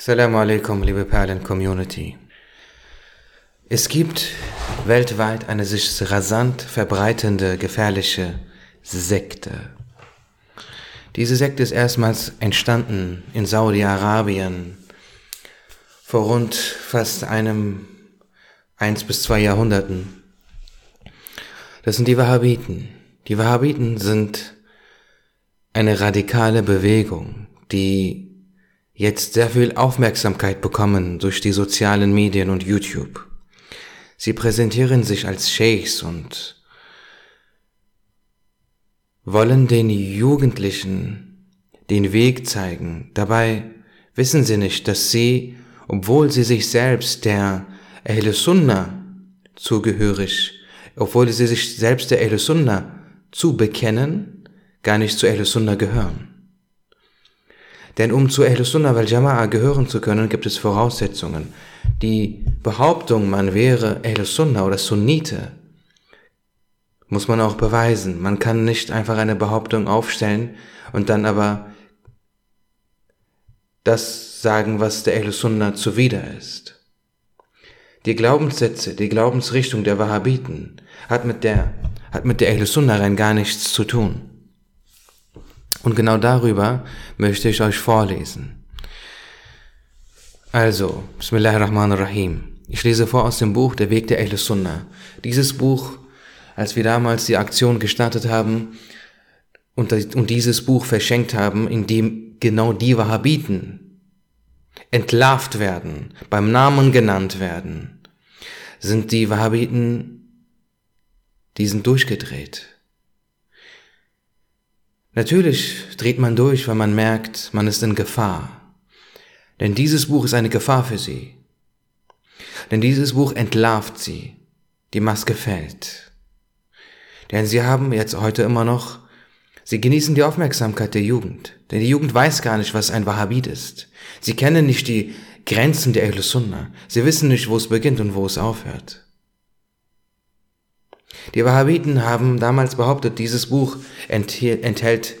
Assalamu alaikum, liebe Perlen-Community. Es gibt weltweit eine sich rasant verbreitende, gefährliche Sekte. Diese Sekte ist erstmals entstanden in Saudi-Arabien vor rund fast einem eins bis zwei Jahrhunderten. Das sind die Wahhabiten. Die Wahhabiten sind eine radikale Bewegung, die jetzt sehr viel Aufmerksamkeit bekommen durch die sozialen Medien und YouTube. Sie präsentieren sich als Sheikhs und wollen den Jugendlichen den Weg zeigen. Dabei wissen sie nicht, dass sie, obwohl sie sich selbst der Ahl Sunnah zugehörig, obwohl sie sich selbst der Ahl Sunnah zubekennen, gar nicht zu Ahl Sunnah gehören. Denn um zu Ahl Sunnah wal Jama'a gehören zu können, gibt es Voraussetzungen. Die Behauptung, man wäre Ahl Sunnah oder Sunnite, muss man auch beweisen. Man kann nicht einfach eine Behauptung aufstellen und dann aber das sagen, was der Ahl Sunnah zuwider ist. Die Glaubenssätze, die Glaubensrichtung der Wahhabiten hat mit der, hat mit der Ahl Sunnah rein gar nichts zu tun. Und genau darüber möchte ich euch vorlesen. Also, Bismillahirrahmanirrahim. Ich lese vor aus dem Buch Der Weg der Ahl Sunnah. Dieses Buch, als wir damals die Aktion gestartet haben und, und dieses Buch verschenkt haben, in dem genau die Wahhabiten entlarvt werden, beim Namen genannt werden, sind die Wahhabiten, die sind durchgedreht. Natürlich dreht man durch, weil man merkt, man ist in Gefahr. Denn dieses Buch ist eine Gefahr für sie. Denn dieses Buch entlarvt sie. Die Maske fällt. Denn sie haben jetzt heute immer noch, sie genießen die Aufmerksamkeit der Jugend. Denn die Jugend weiß gar nicht, was ein Wahhabit ist. Sie kennen nicht die Grenzen der Ahl Sunnah. Sie wissen nicht, wo es beginnt und wo es aufhört. Die Wahhabiten haben damals behauptet, dieses Buch enthält,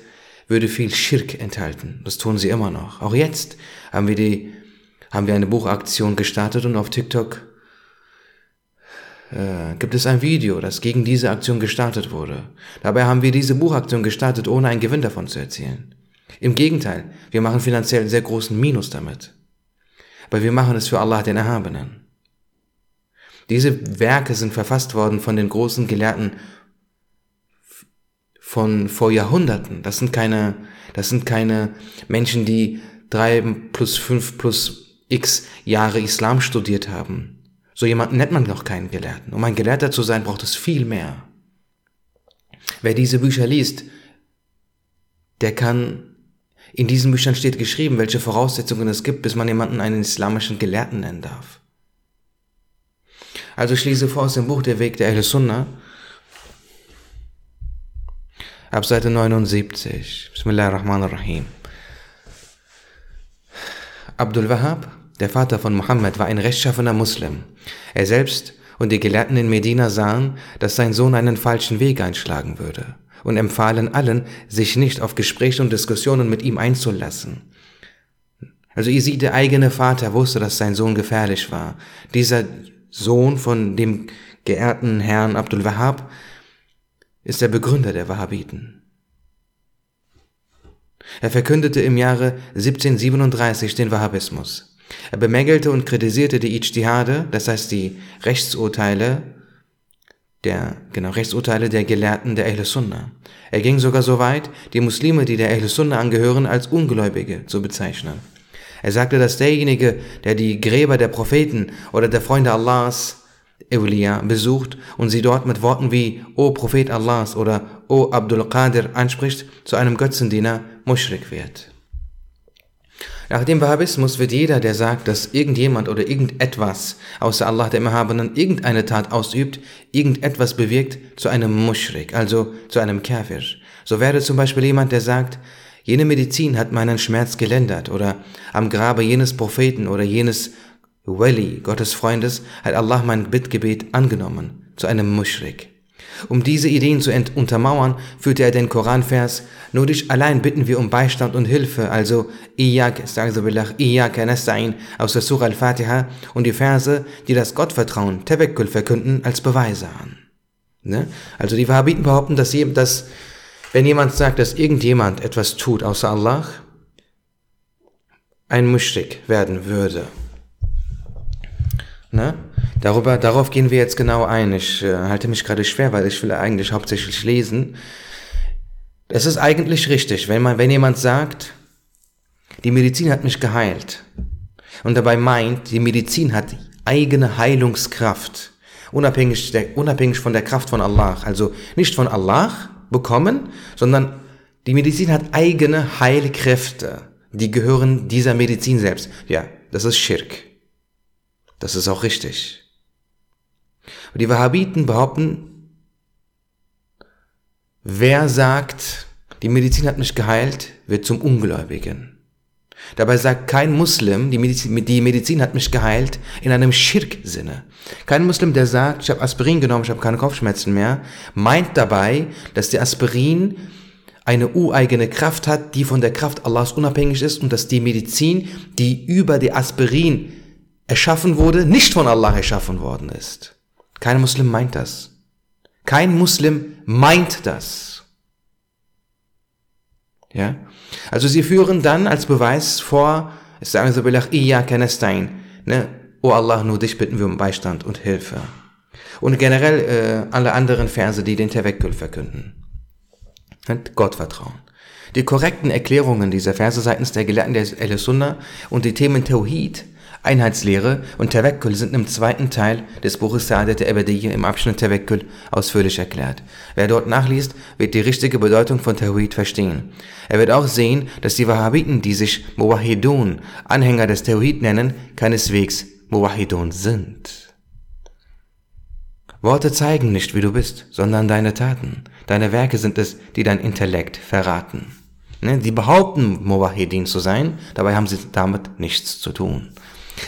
würde viel Schirk enthalten. Das tun sie immer noch. Auch jetzt haben wir die, haben wir eine Buchaktion gestartet und auf TikTok äh, gibt es ein Video, das gegen diese Aktion gestartet wurde. Dabei haben wir diese Buchaktion gestartet, ohne einen Gewinn davon zu erzielen. Im Gegenteil, wir machen finanziell einen sehr großen Minus damit. Weil wir machen es für Allah den Erhabenen. Diese Werke sind verfasst worden von den großen Gelehrten von vor Jahrhunderten. Das sind keine, das sind keine Menschen, die drei plus fünf plus x Jahre Islam studiert haben. So jemanden nennt man noch keinen Gelehrten. Um ein Gelehrter zu sein, braucht es viel mehr. Wer diese Bücher liest, der kann, in diesen Büchern steht geschrieben, welche Voraussetzungen es gibt, bis man jemanden einen islamischen Gelehrten nennen darf. Also ich lese vor aus dem Buch Der Weg der Ahl Sunnah, ab Seite 79. Bismillahirrahmanirrahim. Abdul Wahab, der Vater von Mohammed, war ein rechtschaffener Muslim. Er selbst und die Gelehrten in Medina sahen, dass sein Sohn einen falschen Weg einschlagen würde und empfahlen allen, sich nicht auf Gespräche und Diskussionen mit ihm einzulassen. Also ihr seht, der eigene Vater wusste, dass sein Sohn gefährlich war. Dieser Sohn von dem geehrten Herrn Abdul Wahhab, ist der Begründer der Wahhabiten. Er verkündete im Jahre 1737 den Wahhabismus. Er bemängelte und kritisierte die Ijtihade, das heißt die Rechtsurteile der, genau, Rechtsurteile der Gelehrten der Ahl Sunnah. Er ging sogar so weit, die Muslime, die der Ahl Sunnah angehören, als Ungläubige zu bezeichnen. Er sagte, dass derjenige, der die Gräber der Propheten oder der Freunde Allahs, Eulia, besucht und sie dort mit Worten wie O Prophet Allahs oder O Abdul Qadir anspricht, zu einem Götzendiener Mushrik wird. Nach dem Wahhabismus wird jeder, der sagt, dass irgendjemand oder irgendetwas außer Allah dem Erhabenen irgendeine Tat ausübt, irgendetwas bewirkt, zu einem Mushrik, also zu einem Kafir. So wäre zum Beispiel jemand, der sagt, Jene Medizin hat meinen Schmerz gelindert oder am Grabe jenes Propheten oder jenes Wali, Gottes Freundes, hat Allah mein Bittgebet angenommen zu einem Mushrik. Um diese Ideen zu untermauern, führte er den Koranvers, nur dich allein bitten wir um Beistand und Hilfe, also Iyak, Iyak nasta'in aus der Surah Al-Fatiha und die Verse, die das Gottvertrauen, Tewekkul verkünden, als Beweise an. Ne? Also die Wahhabiten behaupten, dass, dass wenn jemand sagt, dass irgendjemand etwas tut außer Allah, ein Muschrik werden würde. Ne? Darüber, darauf gehen wir jetzt genau ein. Ich äh, halte mich gerade schwer, weil ich will eigentlich hauptsächlich lesen. Es ist eigentlich richtig, wenn man, wenn jemand sagt, die Medizin hat mich geheilt und dabei meint, die Medizin hat eigene Heilungskraft, unabhängig, der, unabhängig von der Kraft von Allah, also nicht von Allah bekommen, sondern die Medizin hat eigene Heilkräfte, die gehören dieser Medizin selbst. Ja, das ist Schirk. Das ist auch richtig. Die Wahhabiten behaupten, wer sagt, die Medizin hat mich geheilt, wird zum Ungläubigen. Dabei sagt kein Muslim, die Medizin, die Medizin hat mich geheilt, in einem Schirk-Sinne. Kein Muslim, der sagt, ich habe Aspirin genommen, ich habe keine Kopfschmerzen mehr, meint dabei, dass der Aspirin eine ureigene Kraft hat, die von der Kraft Allahs unabhängig ist und dass die Medizin, die über die Aspirin erschaffen wurde, nicht von Allah erschaffen worden ist. Kein Muslim meint das. Kein Muslim meint das. Ja? Also sie führen dann als Beweis vor, es sagen so bilach, iya kanastain, ne? O Allah, nur dich bitten wir um Beistand und Hilfe. Und generell äh, alle anderen Verse, die den Tewekkul verkünden. Und Gottvertrauen. Die korrekten Erklärungen dieser Verse seitens der Gelehrten der El-Sunnah und die Themen Tawhid Einheitslehre und Tawakkul sind im zweiten Teil des Buches Sa'adat Abadiyya im Abschnitt Tawakkul ausführlich erklärt. Wer dort nachliest, wird die richtige Bedeutung von Tawhid verstehen. Er wird auch sehen, dass die Wahhabiten, die sich Muwahidun, Anhänger des Tawhid nennen, keineswegs Muwahidun sind. Worte zeigen nicht, wie du bist, sondern deine Taten. Deine Werke sind es, die dein Intellekt verraten. Ne, die behaupten, Muwahidin zu sein, dabei haben sie damit nichts zu tun.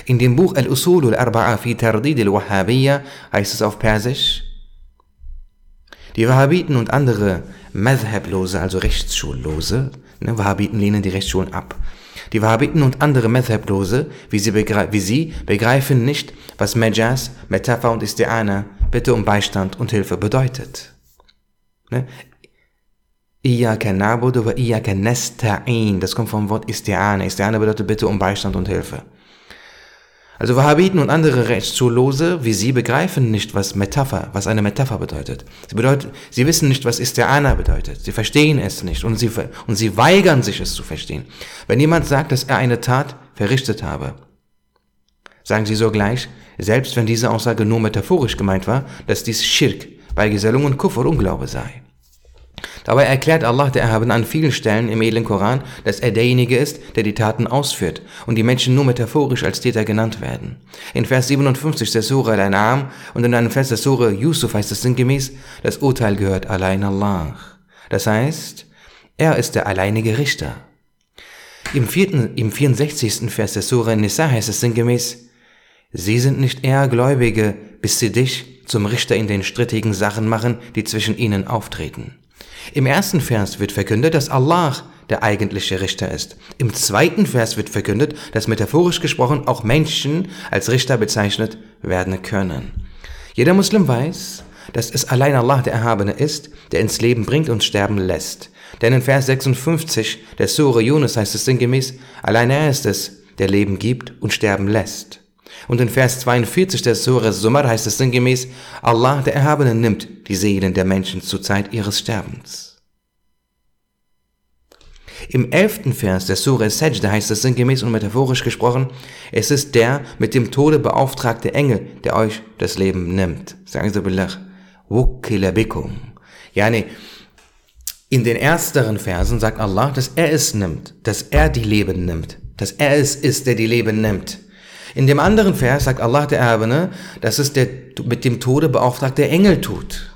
In dem Buch Al-Usul al-Arba'a fi Tardid al-Wahhabiyya heißt es auf Persisch, die Wahhabiten und andere Madhablose, also Rechtsschullose, ne, Wahhabiten lehnen die Rechtsschulen ab. Die Wahhabiten und andere Madhablose, wie sie, wie sie begreifen nicht, was Majaz, Metapher und Isti'ana, Bitte um Beistand und Hilfe bedeutet. Ne? Iyaka na'budu wa iyaka nasta'in. Das kommt vom Wort Isti'ana. Isti'ana bedeutet Bitte um Beistand und Hilfe. Also Wahhabiten und andere Rechtszulose wie sie begreifen nicht, was Metapher, was eine Metapher bedeutet. Sie, bedeutet, sie wissen nicht, was Isti'ana bedeutet. Sie verstehen es nicht und sie, und sie weigern sich, es zu verstehen. Wenn jemand sagt, dass er eine Tat verrichtet habe, sagen sie sogleich, selbst wenn diese Aussage nur metaphorisch gemeint war, dass dies Schirk, Beigesellung und Kufr Unglaube sei. Dabei erklärt Allah der Erhabene an vielen Stellen im edlen Koran, dass er derjenige ist, der die Taten ausführt und die Menschen nur metaphorisch als Täter genannt werden. In Vers 57 der Surah Al-An'am und in einem Vers der Surah Yusuf heißt es sinngemäß, das Urteil gehört allein Allah. Das heißt, er ist der alleinige Richter. Im, vierten, im 64. Vers der Surah Nisa heißt es sinngemäß, Sie sind nicht eher Gläubige, bis sie dich zum Richter in den strittigen Sachen machen, die zwischen ihnen auftreten. Im ersten Vers wird verkündet, dass Allah der eigentliche Richter ist. Im zweiten Vers wird verkündet, dass metaphorisch gesprochen auch Menschen als Richter bezeichnet werden können. Jeder Muslim weiß, dass es allein Allah der Erhabene ist, der ins Leben bringt und sterben lässt. Denn in Vers 56 der Sure Yunus heißt es sinngemäß, allein er ist es, der Leben gibt und sterben lässt. Und in Vers 42 der Surah Sumar heißt es sinngemäß, Allah der Erhabene nimmt die Seelen der Menschen zur Zeit ihres Sterbens. Im elften Vers der Surah Sajda heißt es sinngemäß und metaphorisch gesprochen, es ist der mit dem Tode beauftragte Engel, der euch das Leben nimmt. Sagen Sie billah, wukila bikum. Yani, in den ersteren Versen sagt Allah, dass er es nimmt, dass er die Leben nimmt, dass er es ist, der die Leben nimmt. In dem anderen Vers sagt Allah der Erbene, dass es der mit dem Tode beauftragte Engel tut.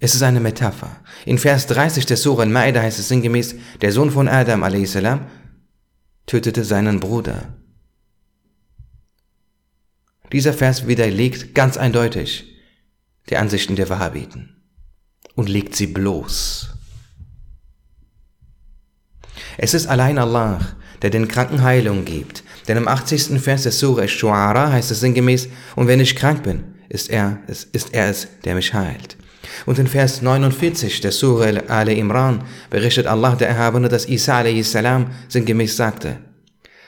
Es ist eine Metapher. In Vers 30 der Surah Al-Ma'idah heißt es sinngemäß, der Sohn von Adam a.s. tötete seinen Bruder. Dieser Vers widerlegt ganz eindeutig, der Ansichten der Wahhabiten und legt sie bloß. Es ist allein Allah, der den Kranken Heilung gibt. Denn im 80. Vers der Surah Shu'ara heißt es sinngemäß, und wenn ich krank bin, ist er, es, ist er es, der mich heilt. Und in Vers 49 der Surah Al Imran berichtet Allah der Erhabene, dass Isa a.s. sinngemäß sagte,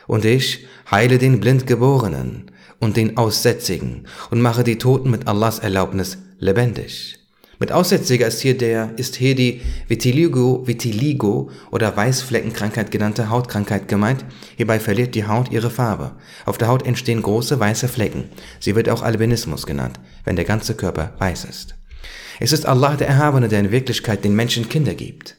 und ich heile den Blindgeborenen und den Aussätzigen und mache die Toten mit Allahs Erlaubnis lebendig. Mit Aussätziger ist hier der, ist hier die Vitiligo, Vitiligo oder Weißfleckenkrankheit genannte Hautkrankheit gemeint. Hierbei verliert die Haut ihre Farbe. Auf der Haut entstehen große weiße Flecken. Sie wird auch Albinismus genannt, wenn der ganze Körper weiß ist. Es ist Allah der Erhabene, der in Wirklichkeit den Menschen Kinder gibt.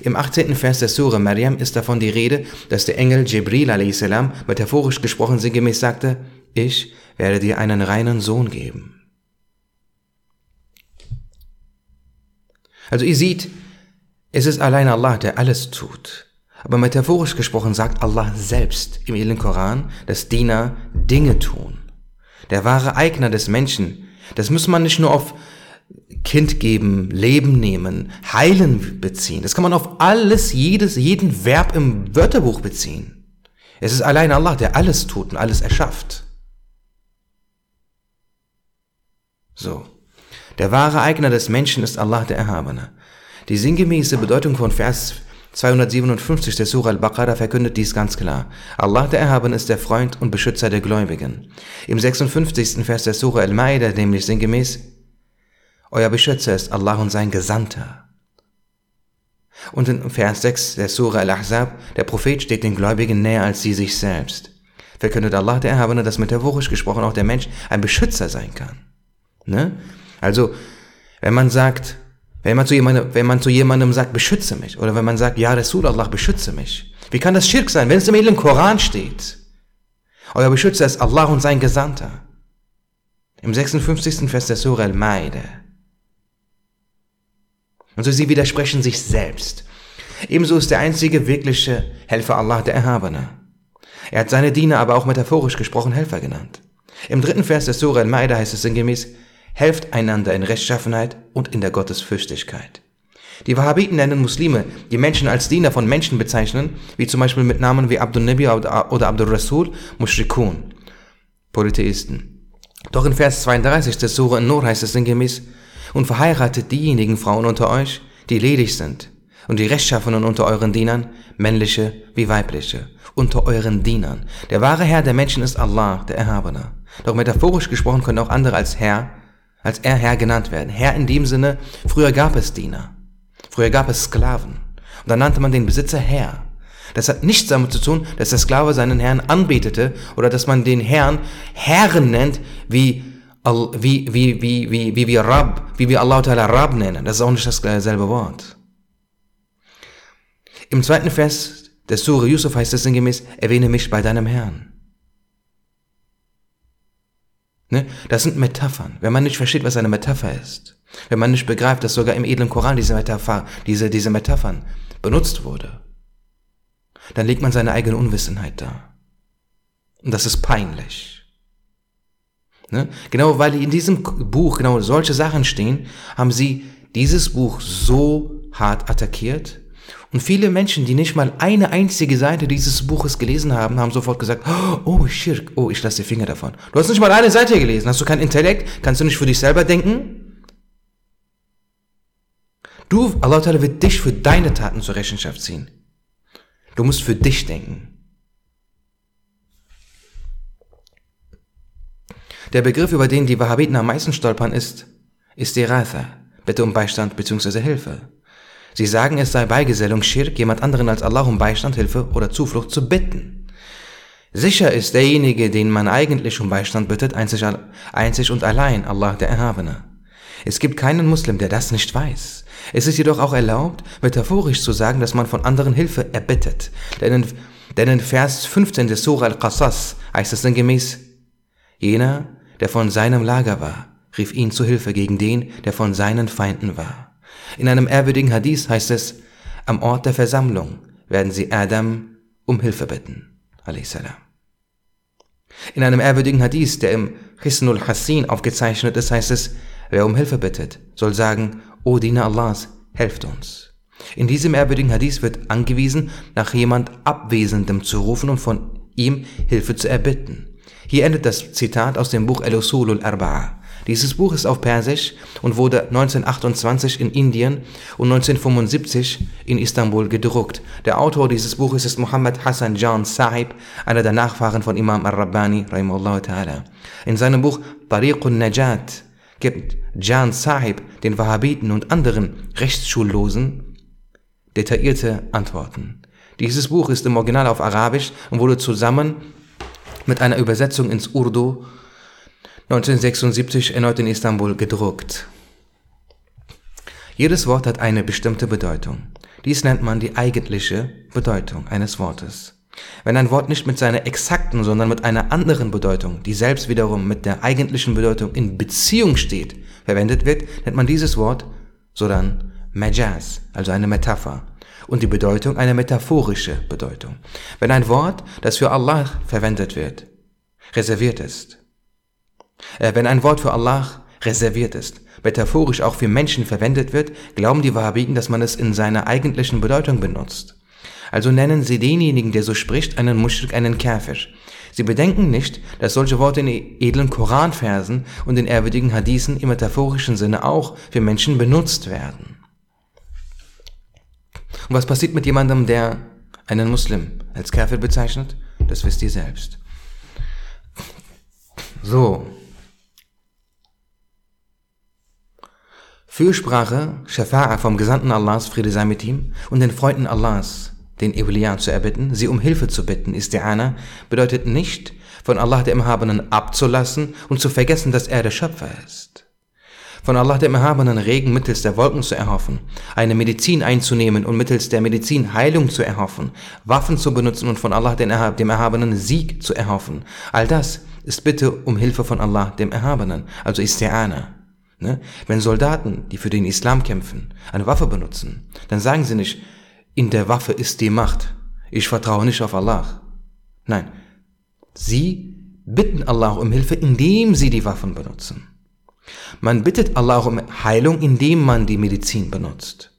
Im 18. Vers der Sure Maryam ist davon die Rede, dass der Engel Jibril a.s. metaphorisch gesprochen sinngemäß sagte, ich werde dir einen reinen Sohn geben. Also ihr seht, es ist allein Allah, der alles tut. Aber metaphorisch gesprochen sagt Allah selbst im Heiligen Koran, dass Diener Dinge tun. Der wahre Eigner des Menschen, das muss man nicht nur auf Kind geben, Leben nehmen, heilen beziehen. Das kann man auf alles, jedes, jeden Verb im Wörterbuch beziehen. Es ist allein Allah, der alles tut und alles erschafft. So. Der wahre Eigner des Menschen ist Allah der Erhabene. Die sinngemäße Bedeutung von Vers 257 der Surah Al-Baqarah verkündet dies ganz klar. Allah der Erhabene ist der Freund und Beschützer der Gläubigen. Im 56. Vers der Surah Al-Ma'idah nämlich sinngemäß, Euer Beschützer ist Allah und sein Gesandter. Und in Vers 6 der Surah Al-Ahzab, der Prophet steht den Gläubigen näher als sie sich selbst. Verkündet Allah der Erhabene, dass metaphorisch gesprochen auch der Mensch ein Beschützer sein kann. Ne? Also, wenn man sagt, wenn man, zu jemandem, wenn man zu jemandem sagt, beschütze mich, oder wenn man sagt, ja, Rasul Allah, beschütze mich. Wie kann das Schirk sein, wenn es im edlen Koran steht? Euer Beschützer ist Allah und sein Gesandter. Im 56. Vers der Surah Al-Ma'idah. Und so sie widersprechen sich selbst. Ebenso ist der einzige wirkliche Helfer Allah der Erhabene. Er hat seine Diener aber auch metaphorisch gesprochen Helfer genannt. Im dritten Vers der Surah Al-Ma'idah heißt es sinngemäß, helft einander in Rechtschaffenheit und in der Gottesfürchtigkeit. Die Wahhabiten nennen Muslime, die Menschen als Diener von Menschen bezeichnen, wie zum Beispiel mit Namen wie Abdul Nabi oder Abdul Rasul, Mushrikun, Polytheisten. Doch in Vers 32 des Surah Nur heißt es sinngemäß, und verheiratet diejenigen Frauen unter euch, die ledig sind, und die Rechtschaffenen unter euren Dienern, männliche wie weibliche, unter euren Dienern. Der wahre Herr der Menschen ist Allah, der Erhabene. Doch metaphorisch gesprochen können auch andere als Herr als er Herr genannt werden. Herr in dem Sinne, früher gab es Diener, früher gab es Sklaven. Und dann nannte man den Besitzer Herr. Das hat nichts damit zu tun, dass der Sklave seinen Herrn anbetete oder dass man den Herrn Herren nennt, wie, wie, wie, wie, wie, wie wir Rab, wie wir Allah Ta'ala Rab nennen. Das ist auch nicht dasselbe Wort. Im zweiten Vers der Sure Yusuf heißt es sinngemäß, erwähne mich bei deinem Herrn. Ne? Das sind Metaphern. Wenn man nicht versteht, was eine Metapher ist, wenn man nicht begreift, dass sogar im edlen Koran diese, Metapher, diese, diese Metaphern benutzt wurde, dann legt man seine eigene Unwissenheit da. Und das ist peinlich. Ne? Genau weil in diesem Buch genau solche Sachen stehen, haben sie dieses Buch so hart attackiert, und viele Menschen, die nicht mal eine einzige Seite dieses Buches gelesen haben, haben sofort gesagt, oh, Schirk, oh, ich lasse die Finger davon. Du hast nicht mal eine Seite gelesen, hast du kein Intellekt, kannst du nicht für dich selber denken? Du, Allah Ta'ala wird dich für deine Taten zur Rechenschaft ziehen. Du musst für dich denken. Der Begriff, über den die Wahhabiten am meisten stolpern, ist Istiratha, Bitte um Beistand bzw. Hilfe. Sie sagen, es sei Beigesellung Schirk, jemand anderen als Allah um Beistand, Hilfe oder Zuflucht zu bitten. Sicher ist derjenige, den man eigentlich um Beistand bittet, einzig, einzig und allein Allah der Erhabene. Es gibt keinen Muslim, der das nicht weiß. Es ist jedoch auch erlaubt, metaphorisch zu sagen, dass man von anderen Hilfe erbittet. Denn in, denn in Vers 15 des Surah Al-Qasas heißt es dann gemäß, jener, der von seinem Lager war, rief ihn zu Hilfe gegen den, der von seinen Feinden war. In einem ehrwürdigen Hadith heißt es, am Ort der Versammlung werden sie Adam um Hilfe bitten. In einem ehrwürdigen Hadith, der im Hisnul Hassin aufgezeichnet ist, heißt es, Wer um Hilfe bittet, soll sagen, O Diener Allahs, helft uns. In diesem ehrwürdigen Hadith wird angewiesen, nach jemand Abwesendem zu rufen und von ihm Hilfe zu erbitten. Hier endet das Zitat aus dem Buch El-Usul al-Arba'a. Dieses Buch ist auf Persisch und wurde 1928 in Indien und 1975 in Istanbul gedruckt. Der Autor dieses Buches ist Muhammad Hassan Jan Sahib, einer der Nachfahren von Imam al-Rabbani, In seinem Buch Tariqun Najat gibt Jan Sahib den Wahhabiten und anderen Rechtsschullosen detaillierte Antworten. Dieses Buch ist im Original auf Arabisch und wurde zusammen mit einer Übersetzung ins Urdu 1976 erneut in Istanbul gedruckt. Jedes Wort hat eine bestimmte Bedeutung. Dies nennt man die eigentliche Bedeutung eines Wortes. Wenn ein Wort nicht mit seiner exakten, sondern mit einer anderen Bedeutung, die selbst wiederum mit der eigentlichen Bedeutung in Beziehung steht, verwendet wird, nennt man dieses Wort so dann Majaz, also eine Metapher. Und die Bedeutung eine metaphorische Bedeutung. Wenn ein Wort, das für Allah verwendet wird, reserviert ist, wenn ein Wort für Allah reserviert ist, metaphorisch auch für Menschen verwendet wird, glauben die Wahhabiten, dass man es in seiner eigentlichen Bedeutung benutzt. Also nennen sie denjenigen, der so spricht, einen Muschrik, einen Kafir. Sie bedenken nicht, dass solche Worte in edlen Koranversen und in ehrwürdigen Hadithen im metaphorischen Sinne auch für Menschen benutzt werden. Und was passiert mit jemandem, der einen Muslim als Kafir bezeichnet? Das wisst ihr selbst. So, Fürsprache, Shafa'a vom Gesandten Allahs, Friede sei mit ihm, und den Freunden Allahs, den Evliya zu erbitten, sie um Hilfe zu bitten, Isti'ana, bedeutet nicht, von Allah dem Erhabenen abzulassen und zu vergessen, dass er der Schöpfer ist. Von Allah dem Erhabenen Regen mittels der Wolken zu erhoffen, eine Medizin einzunehmen und mittels der Medizin Heilung zu erhoffen, Waffen zu benutzen und von Allah dem Erhabenen Sieg zu erhoffen. All das ist Bitte um Hilfe von Allah dem Erhabenen, also Isti'ana. Ne? Wenn Soldaten, die für den Islam kämpfen, eine Waffe benutzen, dann sagen sie nicht, in der Waffe ist die Macht. Ich vertraue nicht auf Allah. Nein, sie bitten Allah um Hilfe, indem sie die Waffen benutzen. Man bittet Allah um Heilung, indem man die Medizin benutzt.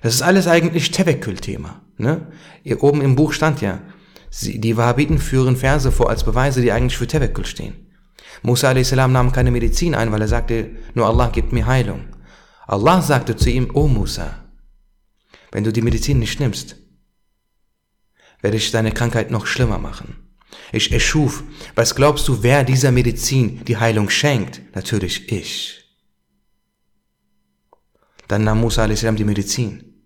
Das ist alles eigentlich Tewekkül-Thema. Ne? Hier oben im Buch stand ja, die Wahhabiten führen Verse vor als Beweise, die eigentlich für Tewekkül stehen. Musa a.s. nahm keine Medizin ein, weil er sagte, nur Allah gibt mir Heilung. Allah sagte zu ihm, O Musa, wenn du die Medizin nicht nimmst, werde ich deine Krankheit noch schlimmer machen. Ich erschuf, was glaubst du, wer dieser Medizin die Heilung schenkt? Natürlich ich. Dann nahm Musa a.s. die Medizin.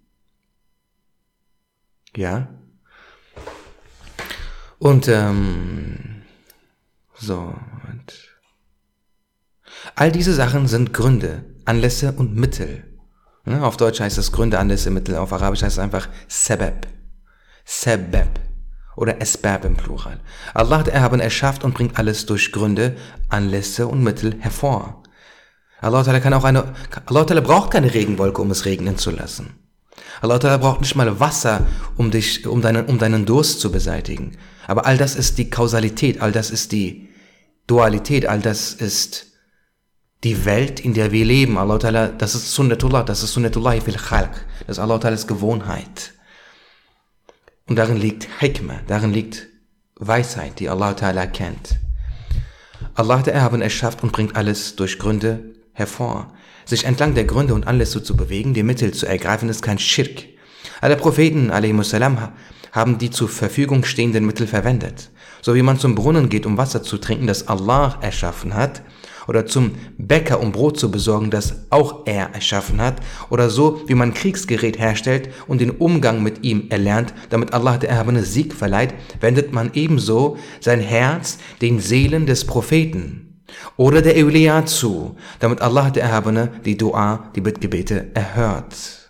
Ja? Und ähm, so, All diese Sachen sind Gründe, Anlässe und Mittel. Auf Deutsch heißt es Gründe, Anlässe, Mittel. Auf Arabisch heißt es einfach Sebeb. Sebeb. Oder Esbab im Plural. Allah der Erhaben erschafft und bringt alles durch Gründe, Anlässe und Mittel hervor. Allah kann auch eine, Allah braucht keine Regenwolke, um es regnen zu lassen. Allah braucht nicht mal Wasser, um dich, um deinen, um deinen Durst zu beseitigen. Aber all das ist die Kausalität, all das ist die Dualität, all das ist die Welt, in der wir leben. Allah Ta'ala, das ist Sunnatullah, das ist Sunnatullah fil Khalq. Das ist Allah Ta'ala's Gewohnheit. Und darin liegt Hikmah, darin liegt Weisheit, die Allah Ta'ala kennt. Allah der Erhaben erschafft und bringt alles durch Gründe hervor. Sich entlang der Gründe und Anlässe zu bewegen, die Mittel zu ergreifen, ist kein Schirk. Alle Propheten, salam, haben die zur Verfügung stehenden Mittel verwendet. So wie man zum Brunnen geht, um Wasser zu trinken, das Allah erschaffen hat, oder zum Bäcker, um Brot zu besorgen, das auch er erschaffen hat, oder so, wie man Kriegsgerät herstellt und den Umgang mit ihm erlernt, damit Allah der Erhabene Sieg verleiht, wendet man ebenso sein Herz den Seelen des Propheten oder der Eulia zu, damit Allah der Erhabene die Dua, die Bittgebete erhört.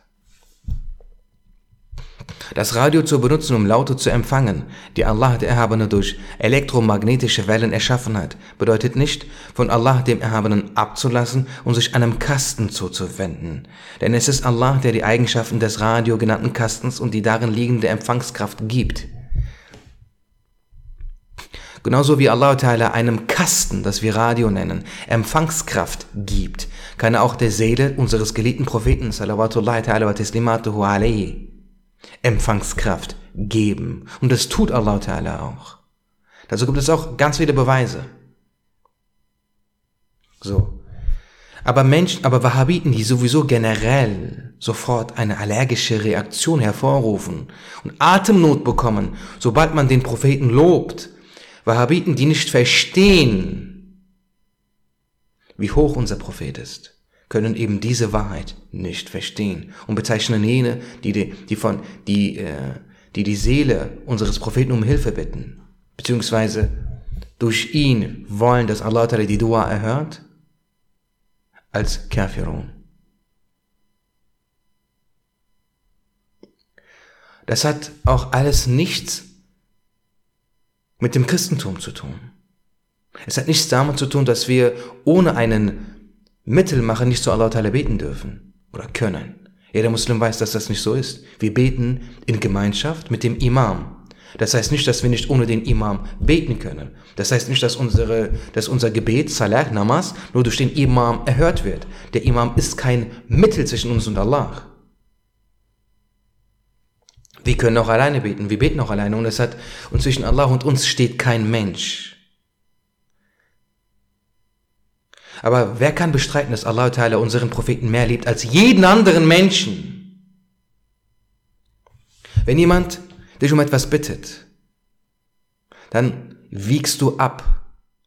Das Radio zu benutzen, um Laute zu empfangen, die Allah der Erhabene durch elektromagnetische Wellen erschaffen hat, bedeutet nicht, von Allah dem Erhabenen abzulassen und sich einem Kasten zuzuwenden. Denn es ist Allah, der die Eigenschaften des Radio genannten Kastens und die darin liegende Empfangskraft gibt. Genauso wie Allah Ta'ala einem Kasten, das wir Radio nennen, Empfangskraft gibt, kann er auch der Seele unseres geliebten Propheten, salawatullahi ta'ala wa taslimatuhu alayhi, Empfangskraft geben. Und das tut Allah Ta'ala auch. Dazu gibt es auch ganz viele Beweise. So. Aber Menschen, aber Wahhabiten, die sowieso generell sofort eine allergische Reaktion hervorrufen und Atemnot bekommen, sobald man den Propheten lobt, Wahhabiten, die nicht verstehen, wie hoch unser Prophet ist, können eben diese Wahrheit nicht verstehen und bezeichnen jene, die die, die von, die, äh, die die Seele unseres Propheten um Hilfe bitten, beziehungsweise durch ihn wollen, dass Allah die Dua erhört, als Kafirun. Das hat auch alles nichts mit dem Christentum zu tun. Es hat nichts damit zu tun, dass wir ohne einen Mittelmacher nicht zu Allah beten dürfen oder können. Jeder Muslim weiß, dass das nicht so ist. Wir beten in Gemeinschaft mit dem Imam. Das heißt nicht, dass wir nicht ohne den Imam beten können. Das heißt nicht, dass, unsere, dass unser Gebet, Salah, Namas, nur durch den Imam erhört wird. Der Imam ist kein Mittel zwischen uns und Allah. Wir können auch alleine beten, wir beten auch alleine und es hat, und zwischen Allah und uns steht kein Mensch. Aber wer kann bestreiten, dass Allah Ta'ala unseren Propheten mehr liebt als jeden anderen Menschen? Wenn jemand dich um etwas bittet, dann wiegst du ab.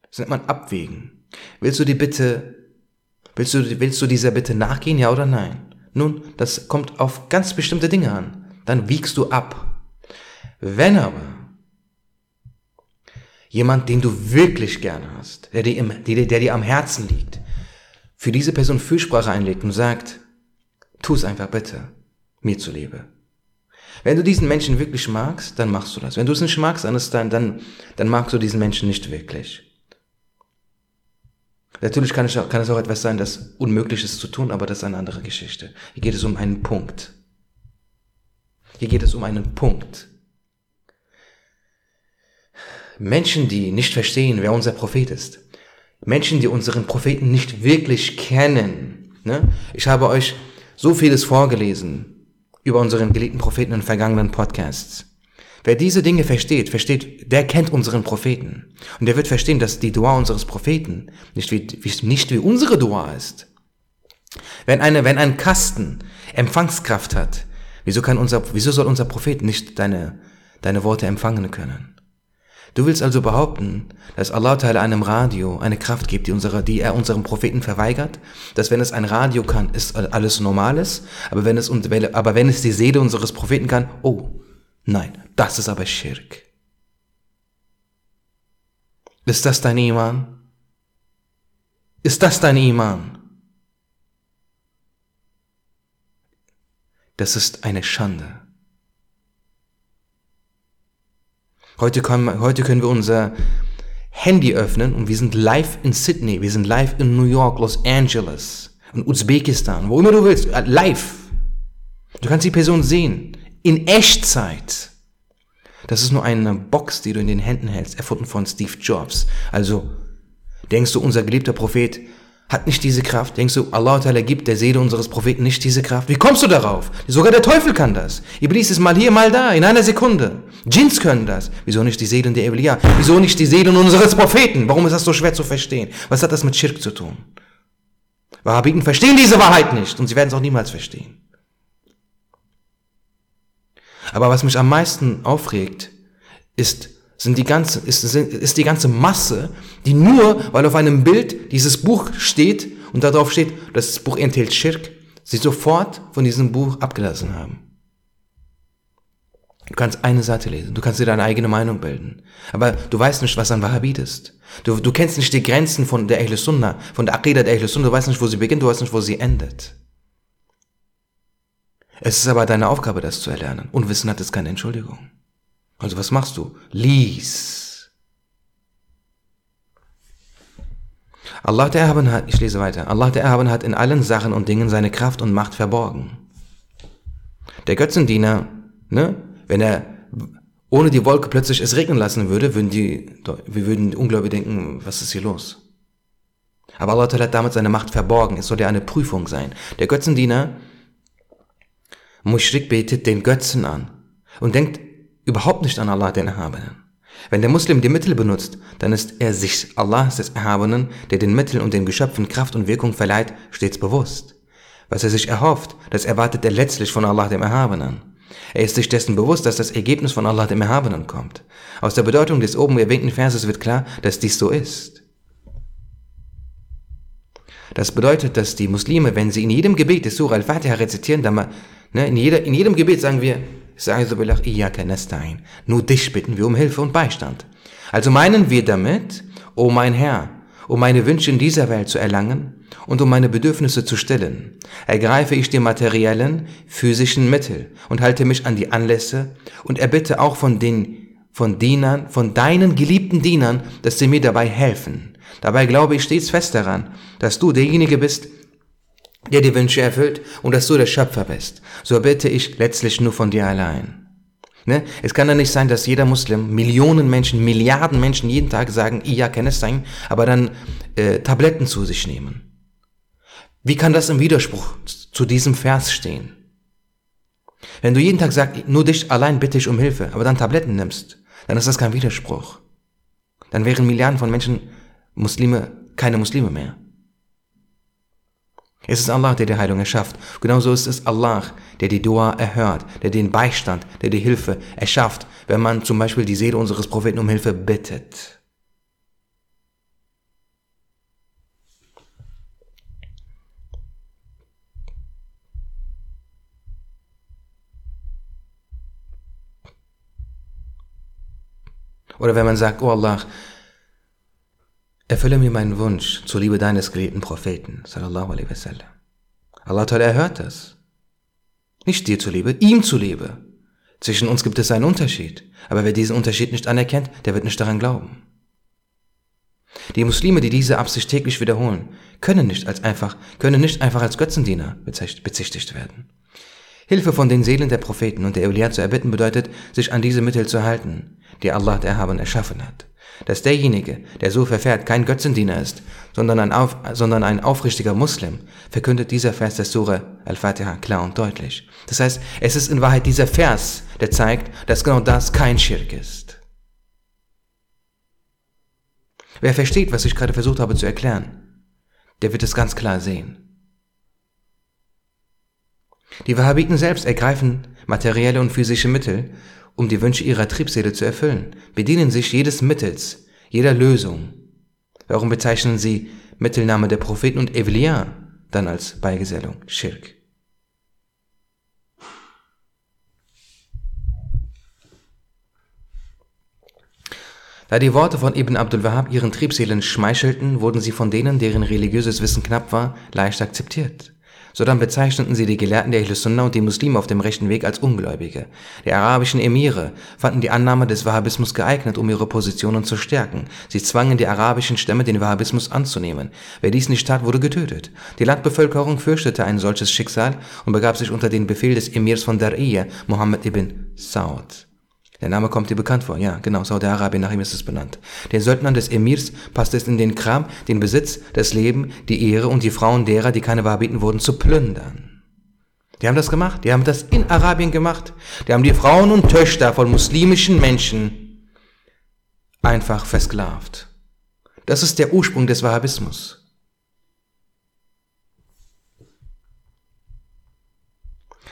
Das nennt man abwägen. Willst du die Bitte, willst du, willst du dieser Bitte nachgehen, ja oder nein? Nun, das kommt auf ganz bestimmte Dinge an. Dann wiegst du ab. Wenn aber jemand, den du wirklich gerne hast, der dir, im, der, der dir am Herzen liegt, für diese Person Fürsprache einlegt und sagt, tu es einfach bitte, mir zuliebe. Wenn du diesen Menschen wirklich magst, dann machst du das. Wenn du es nicht magst, dann, dann, dann magst du diesen Menschen nicht wirklich. Natürlich kann auch, kann es auch etwas sein, das unmöglich ist zu tun, aber das ist eine andere Geschichte. Hier geht es um einen Punkt. Hier geht es um einen Punkt. Menschen, die nicht verstehen, wer unser Prophet ist. Menschen, die unseren Propheten nicht wirklich kennen. Ne? Ich habe euch so vieles vorgelesen über unseren geliebten Propheten in vergangenen Podcasts. Wer diese Dinge versteht, versteht, der kennt unseren Propheten. Und der wird verstehen, dass die Dua unseres Propheten nicht wie, nicht wie unsere Dua ist. Wenn eine, wenn ein Kasten Empfangskraft hat, wieso kann unser, wieso soll unser Prophet nicht deine, deine Worte empfangen können? Du willst also behaupten, dass Allah Teil einem Radio eine Kraft gibt, die, unsere, die er unserem Propheten verweigert, dass wenn es ein Radio kann, ist alles Normales, aber wenn es, aber wenn es die Seele unseres Propheten kann, oh, nein, das ist aber Schirk. Ist das dein Iman? Ist das dein Iman? Das ist eine Schande. Heute können, heute können wir unser Handy öffnen und wir sind live in Sydney, wir sind live in New York, Los Angeles, in Usbekistan, wo immer du willst, äh, live. Du kannst die Person sehen, in Echtzeit. Das ist nur eine Box, die du in den Händen hältst, erfunden von Steve Jobs. Also, denkst du, unser geliebter Prophet hat nicht diese Kraft? Denkst du, Allah Ta'ala gibt der Seele unseres Propheten nicht diese Kraft? Wie kommst du darauf? Sogar der Teufel kann das. Iblis ist mal hier, mal da, in einer Sekunde. Djinns können das. Wieso nicht die Seelen der Evliya? Wieso nicht die Seelen unseres Propheten? Warum ist das so schwer zu verstehen? Was hat das mit Schirk zu tun? Wahhabiten verstehen diese Wahrheit nicht und sie werden es auch niemals verstehen. Aber was mich am meisten aufregt, ist, sind die ganze, ist, ist die ganze Masse, die nur, weil auf einem Bild dieses Buch steht und darauf steht, dass das Buch enthält Schirk, sie sofort von diesem Buch abgelassen haben. Du kannst eine Seite lesen, du kannst dir deine eigene Meinung bilden. Aber du weißt nicht, was ein Wahhabit ist. Du, du kennst nicht die Grenzen von der Ahl Sunnah, von der Aqidah der Ahl Sunnah, du weißt nicht, wo sie beginnt, du weißt nicht, wo sie endet. Es ist aber deine Aufgabe, das zu erlernen. Und Wissen hat es keine Entschuldigung. Also was machst du? Lies. Allah der Erhaben hat, ich lese weiter, Allah der Erhaben hat in allen Sachen und Dingen seine Kraft und Macht verborgen. Der Götzendiener, ne, wenn er ohne die Wolke plötzlich es regnen lassen würde, würden die, wir würden Ungläubige denken, was ist hier los? Aber Allah hat damit seine Macht verborgen. Es soll ja eine Prüfung sein. Der Götzendiener, Mushrik betet den Götzen an und denkt überhaupt nicht an Allah, den Erhabenen. Wenn der Muslim die Mittel benutzt, dann ist er sich Allahs des Erhabenen, der den Mitteln und den Geschöpfen Kraft und Wirkung verleiht, stets bewusst. Was er sich erhofft, das erwartet er letztlich von Allah dem Erhabenen. Er ist sich dessen bewusst, dass das Ergebnis von Allah dem Erhabenen kommt. Aus der Bedeutung des oben erwähnten Verses wird klar, dass dies so ist. Das bedeutet, dass die Muslime, wenn sie in jedem Gebet des Surah al-Fatiha rezitieren, dann ne, in, jeder, in jedem Gebet sagen wir, nur dich bitten wir um Hilfe und Beistand. Also meinen wir damit, O mein Herr, um meine Wünsche in dieser Welt zu erlangen und um meine Bedürfnisse zu stillen, ergreife ich die materiellen, physischen Mittel und halte mich an die Anlässe und erbitte auch von den von Dienern, von deinen geliebten Dienern, dass sie mir dabei helfen, Dabei glaube ich stets fest daran, dass du derjenige bist, der die Wünsche erfüllt und dass du der Schöpfer bist. So bitte ich letztlich nur von dir allein. Ne? Es kann ja nicht sein, dass jeder Muslim, Millionen Menschen, Milliarden Menschen jeden Tag sagen, ja, kann es sein, aber dann äh, Tabletten zu sich nehmen. Wie kann das im Widerspruch zu diesem Vers stehen? Wenn du jeden Tag sagst, nur dich allein bitte ich um Hilfe, aber dann Tabletten nimmst, dann ist das kein Widerspruch. Dann wären Milliarden von Menschen Muslime keine Muslime mehr. Es ist Allah, der die Heilung erschafft. Genauso ist es Allah, der die Dua erhört, der den Beistand, der die Hilfe erschafft, wenn man zum Beispiel die Seele unseres Propheten um Hilfe bittet. Oder wenn man sagt, oh Allah, Erfülle mir meinen Wunsch zur Liebe deines geliebten Propheten, sallallahu alaihi wasallam. Allah Ta'ala erhört das. Nicht dir zuliebe, ihm zuliebe. Zwischen uns gibt es einen Unterschied, aber wer diesen Unterschied nicht anerkennt, der wird nicht daran glauben. Die Muslime, die diese Absicht täglich wiederholen, können nicht als einfach, können nicht einfach als Götzendiener bezichtigt werden. Hilfe von den Seelen der Propheten und der Eulia zu erbitten bedeutet, sich an diese Mittel zu halten, die Allah der Erhaben erschaffen hat dass derjenige, der so verfährt, kein Götzendiener ist, sondern ein, auf, sondern ein aufrichtiger Muslim, verkündet dieser Vers der Surah Al-Fatiha klar und deutlich. Das heißt, es ist in Wahrheit dieser Vers, der zeigt, dass genau das kein Schirk ist. Wer versteht, was ich gerade versucht habe zu erklären, der wird es ganz klar sehen. Die Wahhabiten selbst ergreifen materielle und physische Mittel, um die Wünsche ihrer Triebseele zu erfüllen, bedienen sich jedes Mittels, jeder Lösung. Warum bezeichnen sie Mittelname der Propheten und Evliya dann als Beigesellung, Schirk? Da die Worte von Ibn Abdul Wahab ihren Triebseelen schmeichelten, wurden sie von denen, deren religiöses Wissen knapp war, leicht akzeptiert. Sodann bezeichneten sie die Gelehrten der Ahl-Sunnah und die Muslime auf dem rechten Weg als Ungläubige. Die arabischen Emire fanden die Annahme des Wahhabismus geeignet, um ihre Positionen zu stärken. Sie zwangen die arabischen Stämme, den Wahhabismus anzunehmen. Wer dies nicht tat, wurde getötet. Die Landbevölkerung fürchtete ein solches Schicksal und begab sich unter den Befehl des Emirs von Dar'iyya, Muhammad ibn Saud. Der Name kommt dir bekannt vor, ja, genau, Saudi-Arabien, nach ihm ist es benannt. Den Söldnern des Emirs passt es in den Kram, den Besitz, das Leben, die Ehre und die Frauen derer, die keine Wahhabiten wurden, zu plündern. Die haben das gemacht, die haben das in Arabien gemacht. Die haben die Frauen und Töchter von muslimischen Menschen einfach versklavt. Das ist der Ursprung des Wahhabismus.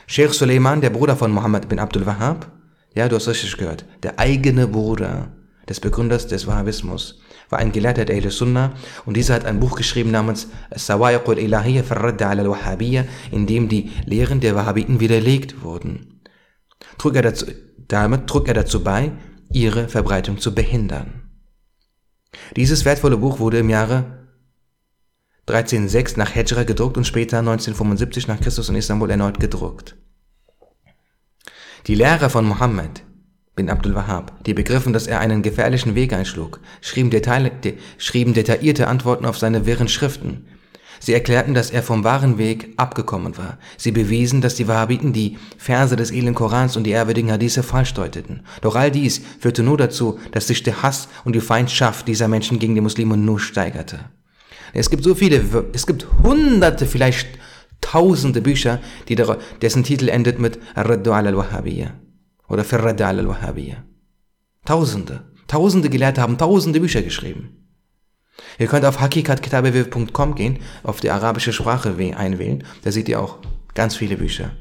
Sheikh Suleiman, der Bruder von Muhammad bin Abdul Wahhab, ja, du hast richtig gehört. Der eigene Bruder des Begründers des Wahhabismus war ein Gelehrter der Sunnah und dieser hat ein Buch geschrieben namens Sawa'iq al-Ilahiyya farradda al-Wahhabiyya, in dem die Lehren der Wahhabiten widerlegt wurden. Trug er dazu, damit trug er dazu bei, ihre Verbreitung zu behindern. Dieses wertvolle Buch wurde im Jahre 1306 nach Hejra gedruckt und später 1975 nach Christus in Istanbul erneut gedruckt. Die Lehrer von Mohammed bin Abdul Wahhab, die begriffen, dass er einen gefährlichen Weg einschlug, schrieben, Detail, de, schrieben detaillierte Antworten auf seine wirren Schriften. Sie erklärten, dass er vom wahren Weg abgekommen war. Sie bewiesen, dass die Wahhabiten die Verse des edlen Korans und die ehrwürdigen Hadithe falsch deuteten. Doch all dies führte nur dazu, dass sich der Hass und die Feindschaft dieser Menschen gegen die Muslime nur steigerte. Es gibt so viele, es gibt hunderte, vielleicht tausende Bücher, die der, dessen Titel endet mit Raddu al-Wahhabiyya oder Firraddu al-Wahhabiyya. Tausende. Tausende Gelehrte haben tausende Bücher geschrieben. Ihr könnt auf hakikatkitabewe.com gehen, auf die arabische Sprache einwählen. Da seht ihr auch ganz viele Bücher.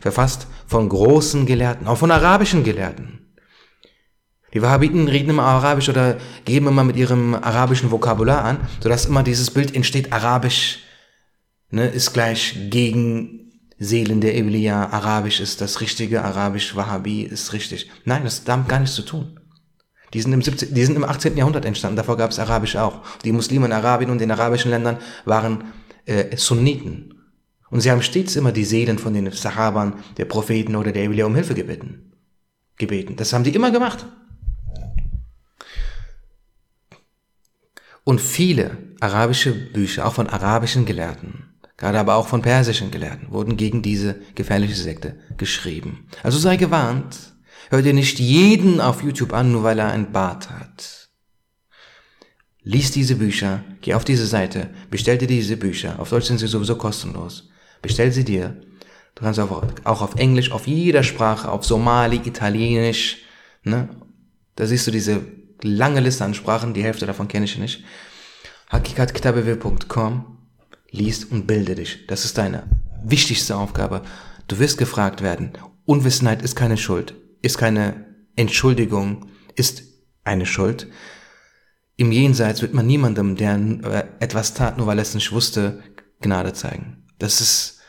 Verfasst von großen Gelehrten, auch von arabischen Gelehrten. Die Wahhabiten reden immer Arabisch oder geben immer mit ihrem arabischen Vokabular an, sodass immer dieses Bild entsteht, Arabisch ne, ist gleich gegen Seelen der Evliya, Arabisch ist das Richtige, Arabisch Wahhabi ist richtig. Nein, das hat damit gar nichts zu tun. Die sind, im 17, die sind im 18. Jahrhundert entstanden, davor gab es Arabisch auch. Die Muslime in Arabien und den arabischen Ländern waren äh, Sunniten. Und sie haben stets immer die Seelen von den Sahabern, der Propheten oder der Evliya um Hilfe gebeten. gebeten. Das haben die immer gemacht. Und viele arabische Bücher, auch von arabischen Gelehrten, gerade aber auch von persischen Gelehrten, wurden gegen diese gefährliche Sekte geschrieben. Also sei gewarnt, Hör dir nicht jeden auf YouTube an, nur weil er ein Bart hat. Lies diese Bücher, geh auf diese Seite, bestell dir diese Bücher. Auf Deutsch sind sie sowieso kostenlos. Bestell sie dir. Du kannst auch, auch auf Englisch, auf jeder Sprache, auf Somali, Italienisch, ne? Da siehst du diese lange Liste an Sprachen, die Hälfte davon kenne ich nicht. hakikatkitabewe.com Liest und bilde dich. Das ist deine wichtigste Aufgabe. Du wirst gefragt werden. Unwissenheit ist keine Schuld ist keine Entschuldigung, ist eine Schuld. Im Jenseits wird man niemandem, der äh, etwas tat, nur weil er es nicht wusste, Gnade zeigen. Das ist,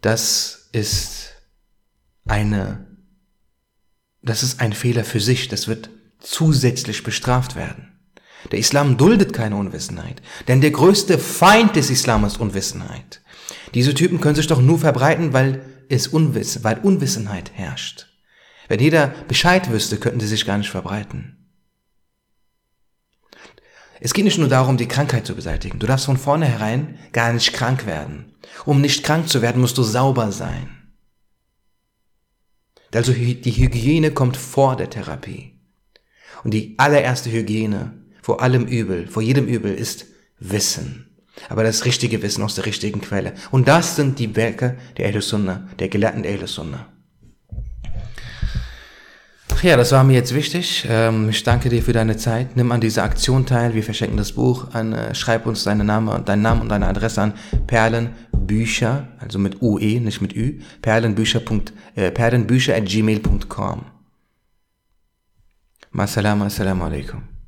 das ist eine, das ist ein Fehler für sich. Das wird zusätzlich bestraft werden. Der Islam duldet keine Unwissenheit, denn der größte Feind des Islam ist Unwissenheit. Diese Typen können sich doch nur verbreiten, weil es Unwiss, weil Unwissenheit herrscht. Wenn jeder Bescheid wüsste, könnten sie sich gar nicht verbreiten. Es geht nicht nur darum, die Krankheit zu beseitigen. Du darfst von vornherein gar nicht krank werden. Um nicht krank zu werden, musst du sauber sein. Also die Hygiene kommt vor der Therapie. Und die allererste Hygiene vor allem Übel, vor jedem Übel ist Wissen aber das richtige Wissen aus der richtigen Quelle. Und das sind die Werke der Ahlus Sunnah, der Gelehrten der. Ja, das war mir jetzt wichtig. Ähm, ich danke dir für deine Zeit. Nimm an dieser Aktion teil. Wir verschenken das Buch. An, äh, schreib uns deinen Namen und deinen Namen und deine Adresse an Perlenbücher, also mit UE, nicht mit Ü. Perlenbücher. Äh, perlenbücher at gmail.com. Masalama, assalamu alaikum.